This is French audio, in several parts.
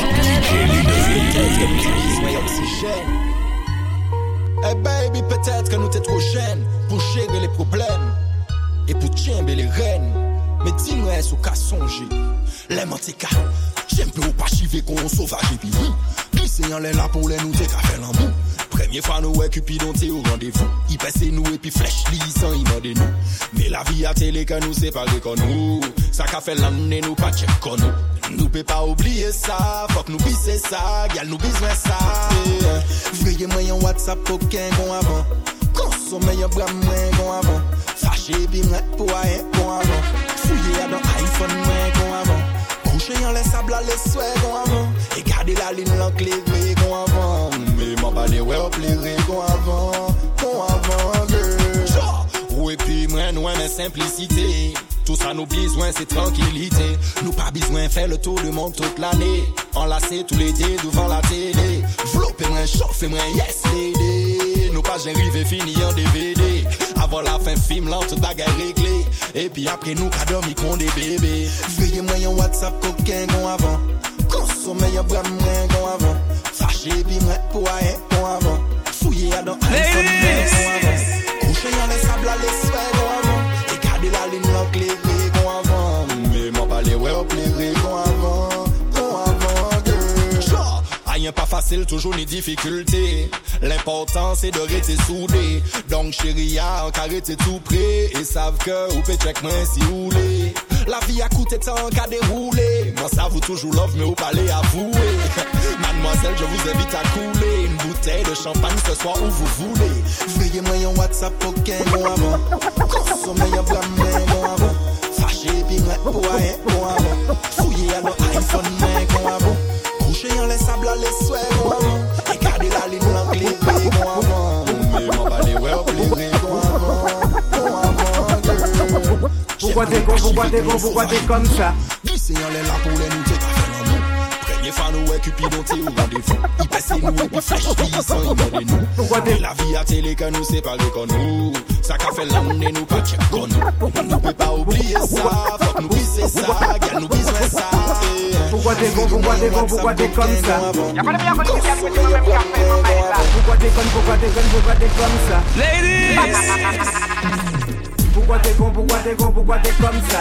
Club. DJ Ludovic. Hey eh, baby, peut-être que nous t'es trop jeune pour gérer les problèmes et pour tchember les rênes. Mais dis-nous est-ce ou qu'à songer les manteca. J'aime peu ou pas chiver qu'on sauvage et puis oui, glisser en l'air là pour les nous t'es qu'à faire l'amour. Premye fwa nou wè Cupidon te ou randevou I pese nou epi flech li san imande nou Me la vi a tele ka nou separe kon nou Sa ka fe lan ne nou pa tche kon nou Nou pe pa oubliye sa, fok nou bise sa, gyal nou bizwen sa. Vreye mwen yon WhatsApp pou ken kon avan. Konsome yon bram mwen kon avan. Fache bi mwen pou a yon kon avan. Fouye yon don iPhone mwen kon avan. Kouche yon le sabla le swè kon avan. E gade la lin lank le ve kon avan. Me mwen pa de we ou plere kon avan, kon avan Jou, ou e pi mwen wè men simplicite. Tout ça nous besoin c'est tranquillité. Nous pas besoin faire le tour du monde toute l'année. Enlacer tous les dés devant la télé. Vlopper moins chauffer moins yes lady. Nous pas j'arrive fini en DVD. Avant la fin film là toute bagarre réglée. Et puis après nous pas dormi qu'on des bébés. Veuillez moi un WhatsApp coquin gon avant. Consommer un bras moins gon avant. Fâché puis moi pour rien gon avant. Fouiller à dans iPhone moins avant. Coucher en les sables à les ouais. Rien pas facile, toujours ni difficulté. L'important c'est de rester soudé. Donc chérie, un carré tout prêt. Et savent que ou peut check si vous voulez. La vie a coûté tant qu'à dérouler. Moi ça vous toujours love mais vous parlez avouer. Mademoiselle, je vous invite à couler une bouteille de champagne ce soir où vous voulez. Veuillez moi un WhatsApp aucun bon avant. Consommer un bras pour rien avant. Fouiller à nos iPhone avant. Coucher en les sables à les souhaits avant. Garder la ligne l'enclé bon avant. Mais m'en parler ouais au plaisir bon avant. Bon avant girl. Pourquoi t'es con, pourquoi t'es con, pourquoi t'es comme ça? Glisser en l'air là pour les nous t'es Mais la vie à télé que nous séparer comme nous. Ça qu'a fait l'année nous pas check comme nous. Nous peut pas oublier ça, faut que nous pisser ça, gal nous besoin ça. Eh. Pourquoi t'es con, pourquoi t'es con, pourquoi t'es comme ça Y'a pas de bien connu qui a fait le même café, Pourquoi t'es con, pourquoi t'es con, pourquoi t'es comme ça Pourquoi t'es con, pourquoi t'es con, pourquoi t'es comme ça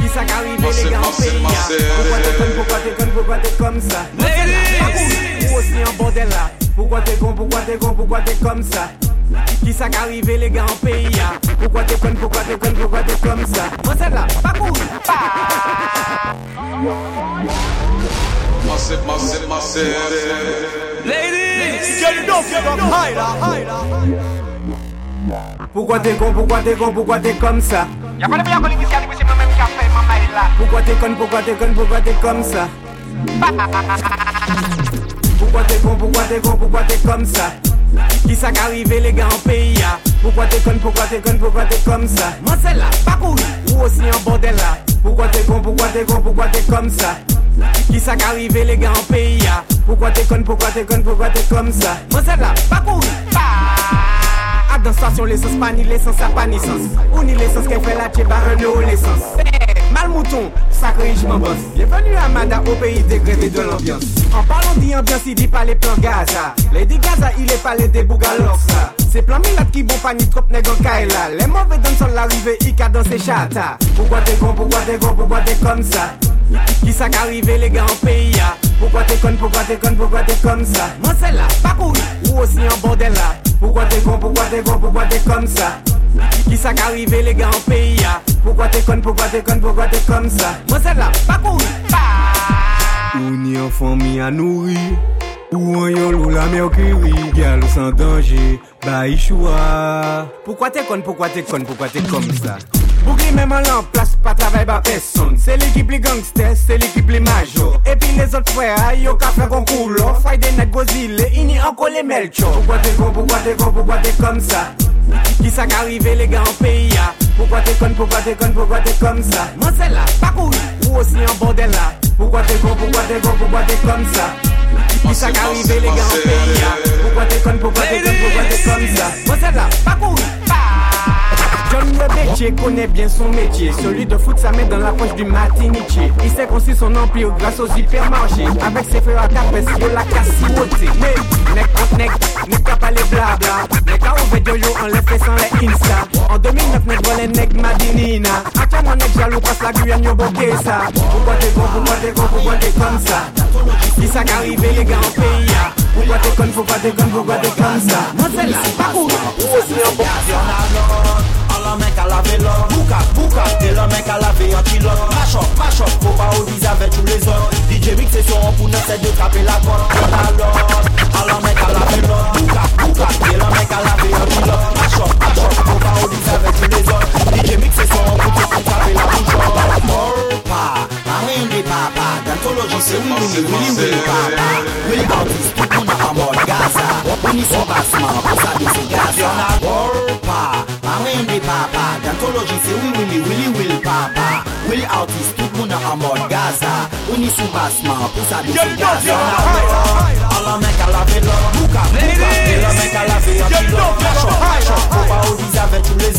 Qui ça qu'arrive les gars en pays hein? Pourquoi t'es con, pourquoi t'es con, pourquoi t'es comme ça Ou bordel pourquoi t'es comme ça qui ça qu'arrive les gars en pays hein? Pourquoi t'es con, pourquoi t'es con, pourquoi t'es comme ça Moi c'est là, pas cool Massive, massive, massive. Ladies, get it up, get up, higher, higher. Pourquoi t'es con, pourquoi t'es con, pourquoi t'es comme ça Y'a pas de bien qui dit que c'est le même café, maman est là. Pourquoi t'es con, pourquoi t'es con, pourquoi t'es comme ça Pourquoi t'es con, pourquoi t'es con, pourquoi t'es comme Qui ça qu'arrive les gars en pays hein? Pourquoi t'es con, pourquoi t'es con, pourquoi t'es comme ça? Moi c'est là, pas Ou aussi en bordel là Pourquoi t'es con, pourquoi t'es con, pourquoi t'es comme ça? Qui ça qu'arrive les gars en pays hein? Pourquoi t'es con, pourquoi t'es con, pourquoi t'es comme ça? Moi c'est là, pas cool À dans l'essence, pas ni l'essence, ça pas ni sens Ou ni fait la tchéba, un l'essence mouton, sacré je m'en bosse Bienvenue à Mada au pays dégré de l'ambiance. En parlant d'ambiance, il dit pas les plans Gaza. Dit Gaza, il est pas les débougalors ça. C'est plan Milat qui bon pas ni trop en Kaila Les mauvais dans son l'arrivée, il a dans ses chata Pourquoi t'es con, pourquoi t'es con, pourquoi t'es comme ça? Qui ça qu'arrive les gars en pays hein? Pourquoi t'es con, pourquoi t'es con, pourquoi t'es comme ça? Moi c'est là, pas cool Ou aussi en bordel là. Pourquoi t'es con, pourquoi t'es con, pourquoi t'es comme ça? Ki sa ka rive le gen an peyi ya? Poukwa te kon, poukwa te kon, poukwa te kon sa? Mwen se la, pa kouri, pa! Ou ni an fami an nouri Ou an yon lou la merkiri Gyal ou san danje, ba yi choua. Poukwa te kon, poukwa te kon, poukwa te kon sa? Bougli menman lan plas, pa travay ba peson. Se l'ekip li gangster, se l'ekip li major. Epi le zot fwe a, yo ka fwe kon koulo Fway de net gozile, ini an kole melcho Poukwa te kon, poukwa te kon, poukwa te kon sa? Ki sa ka rive le ga an peyi ya. Poukwa te kon, poukwa te kon, poukwa te kom sa Man se la, pa koui, ou osi an bordel la Poukwa te kon, poukwa te kon, poukwa te kom sa Ki sa ka rive le ga an peyi ya. Poukwa te kon, poukwa te kon connaît bien son métier. Celui de foutre sa main dans la poche du matiniché. Il s'est construit son empire grâce aux hypermarchés. Avec ses frères à tapes, la cassiwoté. Mais, nec contre nec, nec pas les blabla. Nec a ouvert yo en laisse sans les insta. En 2009, nec volé nec madinina. Actuellement, nec jaloux passe la Guyane, yo bokeh ça. Pourquoi t'es con, pourquoi t'es con, pourquoi t'es comme ça? Qui ça qu'arrive les gars en pays? Pourquoi t'es con, pourquoi t'es con, pourquoi t'es comme ça? Moi, c'est là, pas cool. C'est un bon an men ka lave lor Bouka, bouka, te lan men ka lave yon kilot Machop, machop, pou ba ou diz ave chou le zon DJ mix se son pou nan se de kape la kon Kon alon, alon men ka lave lor Bouka, bouka, te lan men ka lave yon kilot Machop, machop Willy artiste, tout monde en mode Gaza On y son bassement, pour ça des gaz Y'en a All men ka lave lò Bouka, bouka, te lò men ka lave yon ti lò Mash up, mash up, faut pas oublier avec tous les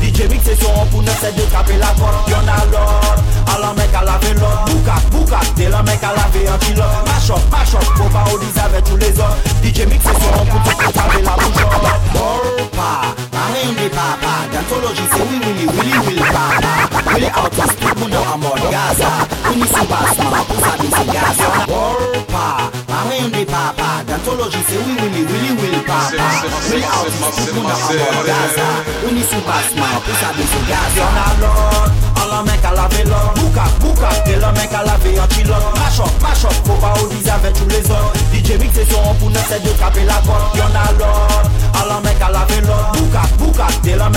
DJ Mix c'est son de taper la lò lò lave yon ti lò Mash up, mash up, faut pas oublier avec tous les autres DJ Mix c'est son la Morpa, papa papa tout le monde Mahmoud Gaza. Unisi Basma, Gaza. Warpa, Papa. Willy, Willy, Papa. Gaza. Gaza. Mash up, mash up, tous les DJ mix ne se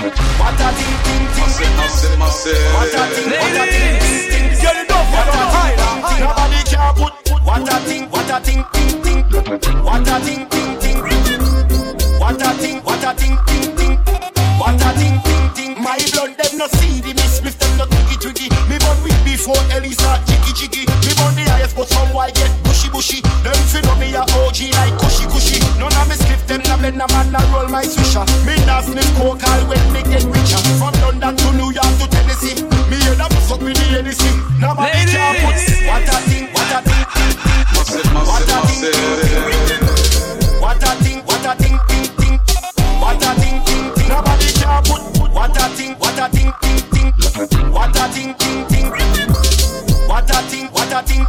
What a thing, ting ting What a thing, what a thing, ting ting Get it up, what a thing, ting ting Nobody can put What a thing, what a thing, ting ting What a thing, ting ting What a thing, what a thing, ting ting What a thing, ting ting My blood them no see the miss. Spliff them no twiggy twiggy. Me born with before Ellie start jiggy jiggy. Me born the highest but some why get bushy bushy. Them fi know me a OG like them na blend a man na roll my swisher Me nah sniff coke all when me get richer From London to New York to Tennessee Me hear them suck me the Hennessy Nobody can put What a thing, what a thing, ting ting What a thing, ting ting What a thing, what a thing, ting ting What a thing, ting ting Nobody can put What a thing, what a thing, ting ting What a thing, ting ting What a thing, what a thing,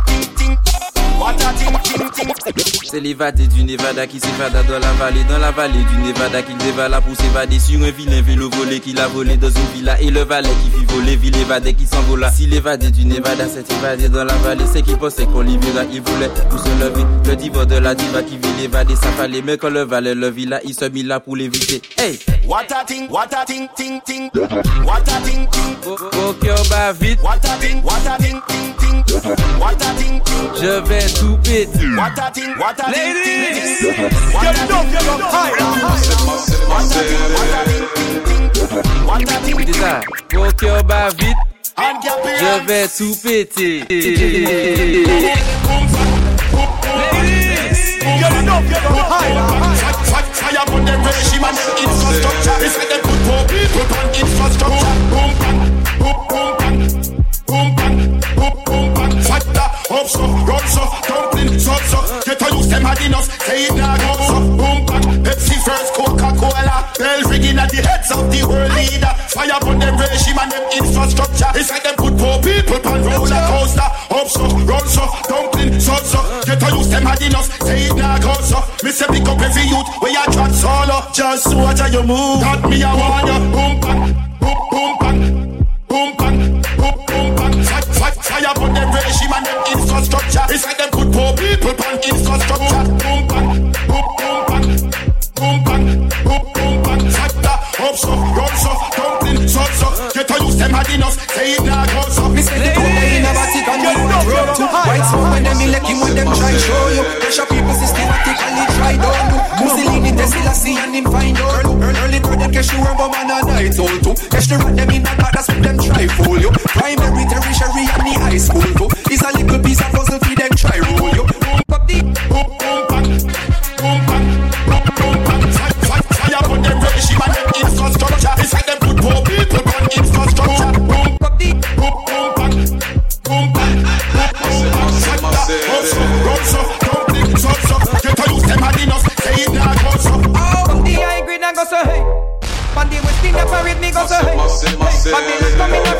C'est l'évadé du Nevada qui s'évada dans la vallée, dans la vallée du Nevada qu'il dévala pour s'évader sur un vilain vélo volé qu'il a volé dans une villa et le valet qui fit voler, ville évadé qui s'envola. Si l'évadé du Nevada s'est évadé dans la vallée, c'est qu'il pensait qu'on libéra, il voulait pour se lever. Le diva de la diva qui vit l'évader, ça fallait, mais quand le valet le villa, il se mit là pour l'éviter. Hey! What a thing, what a thing, ting ting What a thing, ting Au cœur bat vite, What a thing, what a thing, ting ting What a thing, ting je vais tout péter. What a thing, what Ladies, you love, you love, high. Déjà, faut que va vite, je vais tout péter. Ladies, and infrastructure. They said hard enough. Say it now, go so. Boom bang, Pepsi first, Coca-Cola. Bell ringing at the heads of the world leader. Fire on the regime and them infrastructure. It's like they put poor people on roller coaster. Up so, run so, dumpling so so. Get to use them hard enough. Say it now, go so. Me say pick up every youth where you chat solo. Just watch how you move. Got me a you. Boom bang, to hard enough. Say it now, go so. Me say the code in a Vatican, you want road to White smoke when them electing when them try show you. Pressure people systematically try don't do. Mussolini, Tesla, see and him find out. Early, bird them cash you rubber man a night all too. Cash the rat them in the back, that's what them try fool you. Primary, tertiary, and the high school too. It's a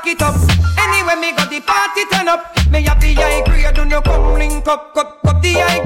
back it up. Anyway me got the party turn up. Me have the high grade, don't no come link up, cup, cup the high.